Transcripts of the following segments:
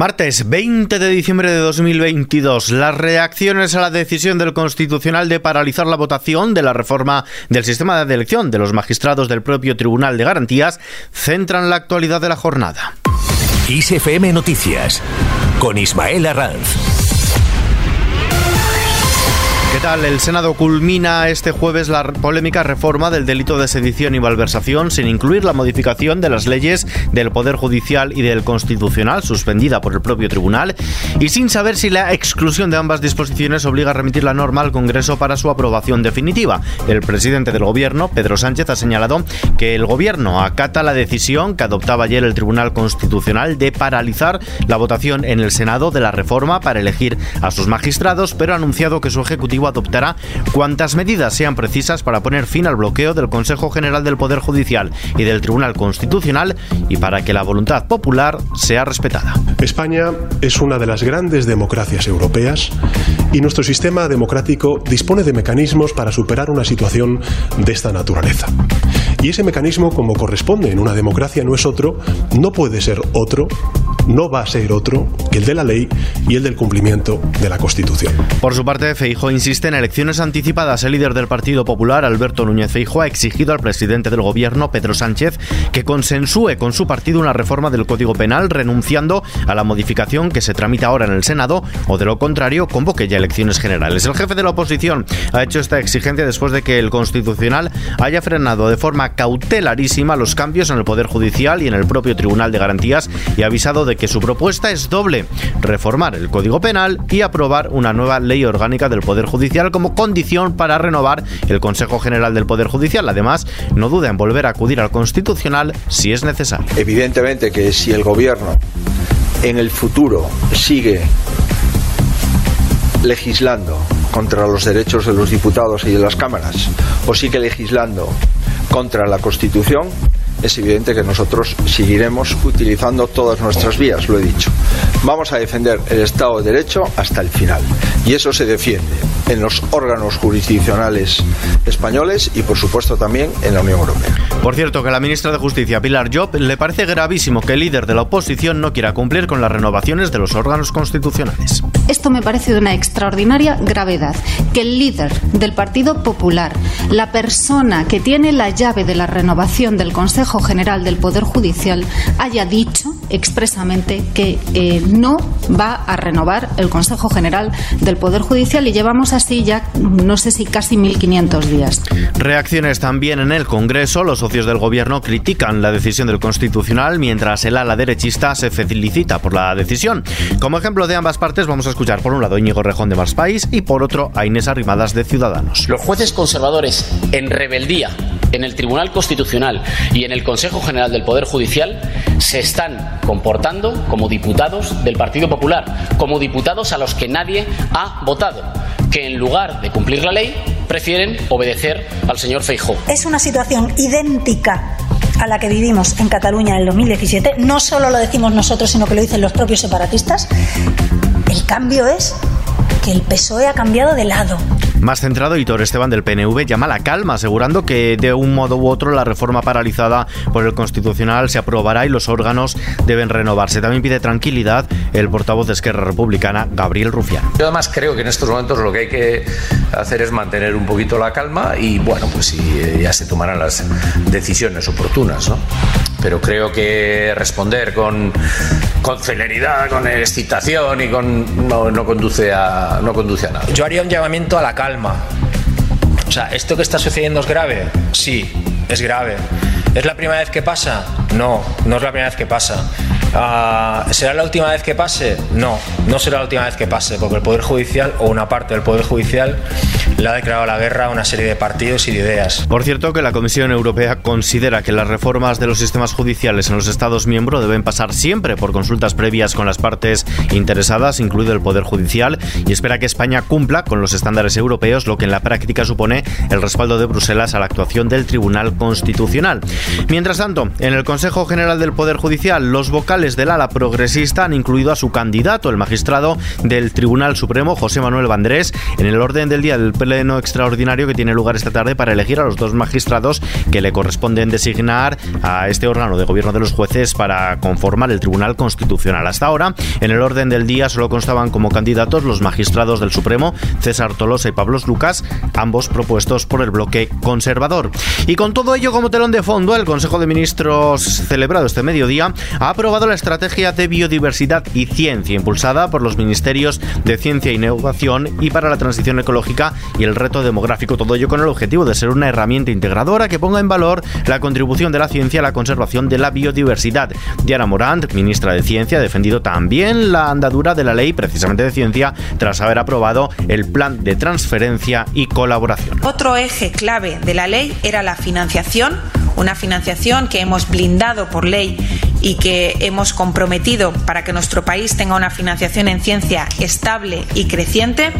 Martes 20 de diciembre de 2022. Las reacciones a la decisión del Constitucional de paralizar la votación de la reforma del sistema de elección de los magistrados del propio Tribunal de Garantías centran la actualidad de la jornada. ISFM Noticias con Ismael Arranz. ¿Qué tal? El Senado culmina este jueves la polémica reforma del delito de sedición y malversación sin incluir la modificación de las leyes del Poder Judicial y del Constitucional, suspendida por el propio tribunal, y sin saber si la exclusión de ambas disposiciones obliga a remitir la norma al Congreso para su aprobación definitiva. El presidente del Gobierno, Pedro Sánchez, ha señalado que el Gobierno acata la decisión que adoptaba ayer el Tribunal Constitucional de paralizar la votación en el Senado de la reforma para elegir a sus magistrados, pero ha anunciado que su Ejecutivo adoptará cuantas medidas sean precisas para poner fin al bloqueo del Consejo General del Poder Judicial y del Tribunal Constitucional y para que la voluntad popular sea respetada. España es una de las grandes democracias europeas y nuestro sistema democrático dispone de mecanismos para superar una situación de esta naturaleza. Y ese mecanismo, como corresponde en una democracia, no es otro, no puede ser otro no va a ser otro que el de la ley y el del cumplimiento de la Constitución. Por su parte, Feijo insiste en elecciones anticipadas. El líder del Partido Popular, Alberto Núñez Feijo, ha exigido al presidente del gobierno, Pedro Sánchez, que consensúe con su partido una reforma del Código Penal, renunciando a la modificación que se tramita ahora en el Senado, o de lo contrario, convoque ya elecciones generales. El jefe de la oposición ha hecho esta exigencia después de que el Constitucional haya frenado de forma cautelarísima los cambios en el Poder Judicial y en el propio Tribunal de Garantías y ha avisado de que su propuesta es doble, reformar el Código Penal y aprobar una nueva ley orgánica del Poder Judicial como condición para renovar el Consejo General del Poder Judicial. Además, no duda en volver a acudir al Constitucional si es necesario. Evidentemente que si el Gobierno en el futuro sigue legislando contra los derechos de los diputados y de las cámaras o sigue legislando contra la Constitución, es evidente que nosotros seguiremos utilizando todas nuestras vías, lo he dicho. Vamos a defender el Estado de Derecho hasta el final. Y eso se defiende en los órganos jurisdiccionales españoles y, por supuesto, también en la Unión Europea. Por cierto, que a la ministra de Justicia, Pilar Job, le parece gravísimo que el líder de la oposición no quiera cumplir con las renovaciones de los órganos constitucionales. Esto me parece de una extraordinaria gravedad. Que el líder del Partido Popular, la persona que tiene la llave de la renovación del Consejo General del Poder Judicial, haya dicho expresamente que eh, no va a renovar el Consejo General del Poder Judicial y llevamos así ya, no sé si casi 1.500 días. Reacciones también en el Congreso. Los socios del Gobierno critican la decisión del Constitucional, mientras el ala derechista se felicita por la decisión. Como ejemplo de ambas partes, vamos a escuchar por un lado Íñigo Rejón de Mars País y por otro a Inés Arrimadas de Ciudadanos. Los jueces conservadores en rebeldía en el Tribunal Constitucional y en el Consejo General del Poder Judicial se están comportando como diputados del Partido Popular, como diputados a los que nadie ha votado, que en lugar de cumplir la ley prefieren obedecer al señor Feijóo. Es una situación idéntica a la que vivimos en Cataluña en el 2017. No solo lo decimos nosotros, sino que lo dicen los propios separatistas. El cambio es que el PSOE ha cambiado de lado. Más centrado, Hitor Esteban del PNV llama a la calma, asegurando que de un modo u otro la reforma paralizada por el Constitucional se aprobará y los órganos deben renovarse. También pide tranquilidad el portavoz de Esquerra Republicana, Gabriel Rufián. Yo además creo que en estos momentos lo que hay que hacer es mantener un poquito la calma y bueno, pues ya se tomarán las decisiones oportunas, ¿no? Pero creo que responder con, con celeridad, con excitación y con no, no conduce a no conduce a nada. Yo haría un llamamiento a la calma O sea, ¿esto que está sucediendo es grave? Sí, es grave. ¿Es la primera vez que pasa? No, no es la primera vez que pasa. Ah, ¿Será la última vez que pase? No, no será la última vez que pase, porque el Poder Judicial o una parte del Poder Judicial le ha declarado la guerra a una serie de partidos y de ideas. Por cierto, que la Comisión Europea considera que las reformas de los sistemas judiciales en los Estados miembros deben pasar siempre por consultas previas con las partes interesadas, incluido el Poder Judicial, y espera que España cumpla con los estándares europeos, lo que en la práctica supone el respaldo de Bruselas a la actuación del Tribunal Constitucional. Mientras tanto, en el Consejo General del Poder Judicial, los vocales vocales del ala progresista han incluido a su candidato, el magistrado del Tribunal Supremo, José Manuel Vandrés, en el orden del día del pleno extraordinario que tiene lugar esta tarde para elegir a los dos magistrados que le corresponden designar a este órgano de gobierno de los jueces para conformar el Tribunal Constitucional. Hasta ahora, en el orden del día solo constaban como candidatos los magistrados del Supremo, César Tolosa y Pablos Lucas, ambos propuestos por el bloque conservador. Y con todo ello como telón de fondo, el Consejo de Ministros celebrado este mediodía ha aprobado la estrategia de biodiversidad y ciencia impulsada por los ministerios de Ciencia e Innovación y para la transición ecológica y el reto demográfico. Todo ello con el objetivo de ser una herramienta integradora que ponga en valor la contribución de la ciencia a la conservación de la biodiversidad. Diana Morant, ministra de Ciencia, ha defendido también la andadura de la ley precisamente de ciencia tras haber aprobado el plan de transferencia y colaboración. Otro eje clave de la ley era la financiación, una financiación que hemos blindado por ley y que hemos comprometido para que nuestro país tenga una financiación en ciencia estable y creciente.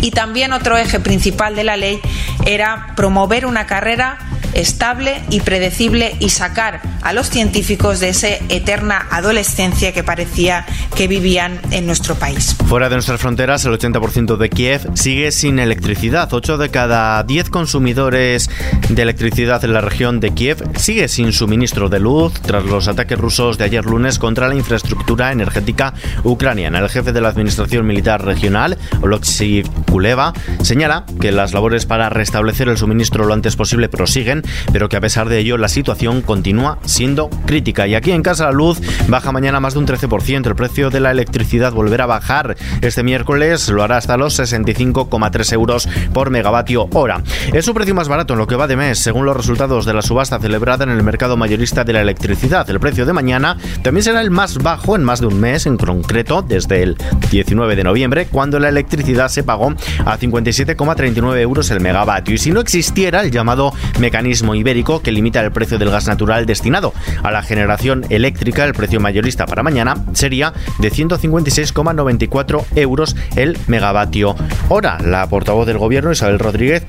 Y también otro eje principal de la ley era promover una carrera estable y predecible y sacar a los científicos de esa eterna adolescencia que parecía que vivían en nuestro país. Fuera de nuestras fronteras, el 80% de Kiev sigue sin electricidad. 8 de cada 10 consumidores de electricidad en la región de Kiev sigue sin suministro de luz tras los ataques rusos de ayer lunes contra la infraestructura energética ucraniana. El jefe de la Administración Militar Regional, Oleksiy Kuleva, señala que las labores para restablecer el suministro lo antes posible prosiguen pero que a pesar de ello la situación continúa siendo crítica. Y aquí en Casa la Luz baja mañana más de un 13%. El precio de la electricidad volverá a bajar este miércoles, lo hará hasta los 65,3 euros por megavatio hora. Es su precio más barato en lo que va de mes, según los resultados de la subasta celebrada en el mercado mayorista de la electricidad. El precio de mañana también será el más bajo en más de un mes, en concreto desde el 19 de noviembre, cuando la electricidad se pagó a 57,39 euros el megavatio. Y si no existiera el llamado mecanismo ibérico que limita el precio del gas natural destinado a la generación eléctrica. El precio mayorista para mañana sería de 156,94 euros el megavatio hora. La portavoz del gobierno, Isabel Rodríguez,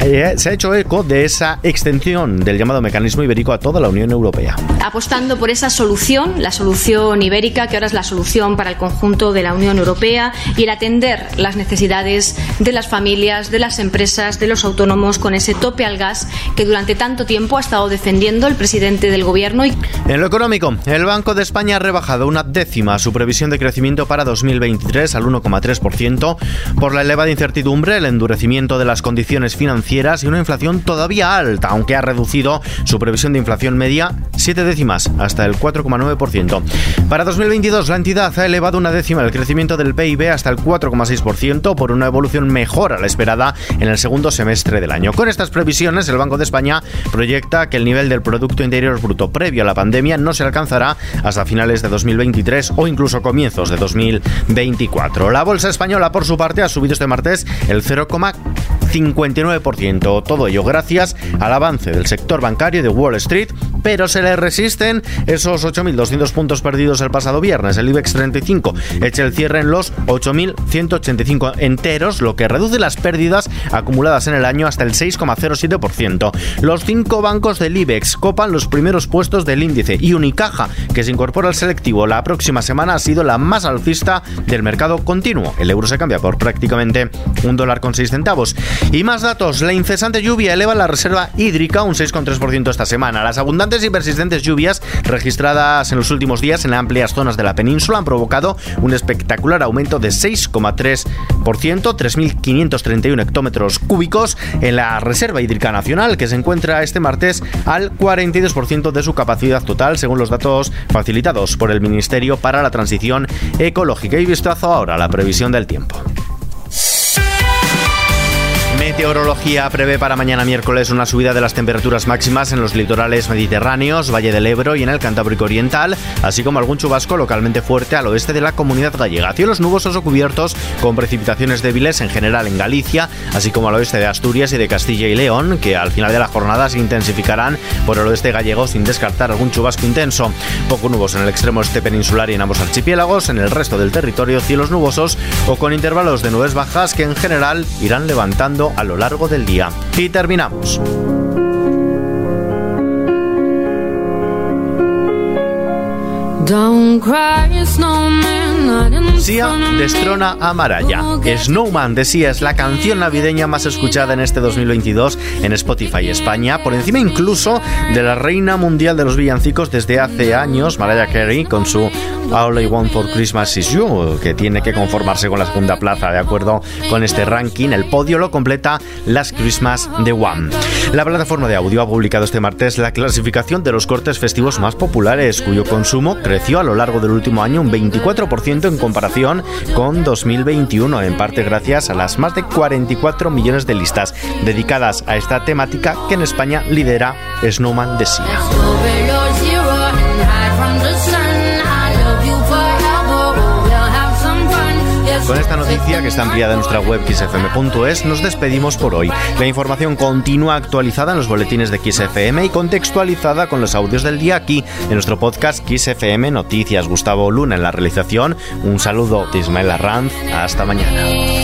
eh, se ha hecho eco de esa extensión del llamado mecanismo ibérico a toda la Unión Europea. Apostando por esa solución, la solución ibérica, que ahora es la solución para el conjunto de la Unión Europea, y el atender las necesidades de las familias, de las empresas, de los autónomos con ese tope al gas que durante tanto tiempo ha estado defendiendo el presidente del gobierno. En lo económico, el Banco de España ha rebajado una décima su previsión de crecimiento para 2023 al 1,3% por la elevada incertidumbre, el endurecimiento de las condiciones financieras y una inflación todavía alta, aunque ha reducido su previsión de inflación media siete décimas hasta el 4,9%. Para 2022, la entidad ha elevado una décima el crecimiento del PIB hasta el 4,6% por una evolución mejor a la esperada en el segundo semestre del año. Con estas previsiones, el Banco de España proyecta que el nivel del Producto Interior Bruto previo a la pandemia no se alcanzará hasta finales de 2023 o incluso comienzos de 2024. La bolsa española, por su parte, ha subido este martes el 0,59%. Todo ello gracias al avance del sector bancario de Wall Street, pero se le resisten esos 8.200 puntos perdidos el pasado viernes. El IBEX 35 echa el cierre en los 8.185 enteros, lo que reduce las pérdidas acumuladas en el año hasta el 6,07%. Los cinco bancos del IBEX copan los primeros puestos del índice y Unicaja, que se incorpora al selectivo la próxima semana, ha sido la más alcista del mercado continuo. El euro se cambia por prácticamente un dólar con seis centavos. Y más datos, la incesante lluvia eleva la reserva hídrica un 6,3% esta semana. Las abundantes y persistentes lluvias registradas en los últimos días en amplias zonas de la península han provocado un espectacular aumento de 6,3%, 3.531 hectómetros cúbicos en la reserva hídrica nacional, que se encuentra este martes al 42% de su capacidad total, según los datos facilitados por el Ministerio para la Transición Ecológica. Y vistazo ahora a la previsión del tiempo. Meteorología prevé para mañana miércoles una subida de las temperaturas máximas en los litorales mediterráneos, Valle del Ebro y en el Cantábrico Oriental, así como algún chubasco localmente fuerte al oeste de la comunidad gallega. Cielos nubosos o cubiertos con precipitaciones débiles en general en Galicia, así como al oeste de Asturias y de Castilla y León, que al final de la jornada se intensificarán por el oeste gallego sin descartar algún chubasco intenso. Poco nubos en el extremo este peninsular y en ambos archipiélagos, en el resto del territorio cielos nubosos o con intervalos de nubes bajas que en general irán levantando al lo largo del día. Y terminamos. Sia destrona a Maraya. Snowman de Sia es la canción navideña más escuchada en este 2022 en Spotify España, por encima incluso de la reina mundial de los villancicos desde hace años, Mariah Carey, con su All I Want for Christmas Is You, que tiene que conformarse con la segunda plaza, de acuerdo con este ranking. El podio lo completa Last Christmas de One. La plataforma de audio ha publicado este martes la clasificación de los cortes festivos más populares, cuyo consumo creció a lo largo del último año un 24% en comparación con 2021, en parte gracias a las más de 44 millones de listas dedicadas a esta temática que en España lidera Snowman de Sia. Con esta noticia que está ampliada en nuestra web xfm.es nos despedimos por hoy. La información continúa actualizada en los boletines de XFM y contextualizada con los audios del día aquí en nuestro podcast XFM Noticias. Gustavo Luna en la realización. Un saludo de Ismael Arranz. Hasta mañana.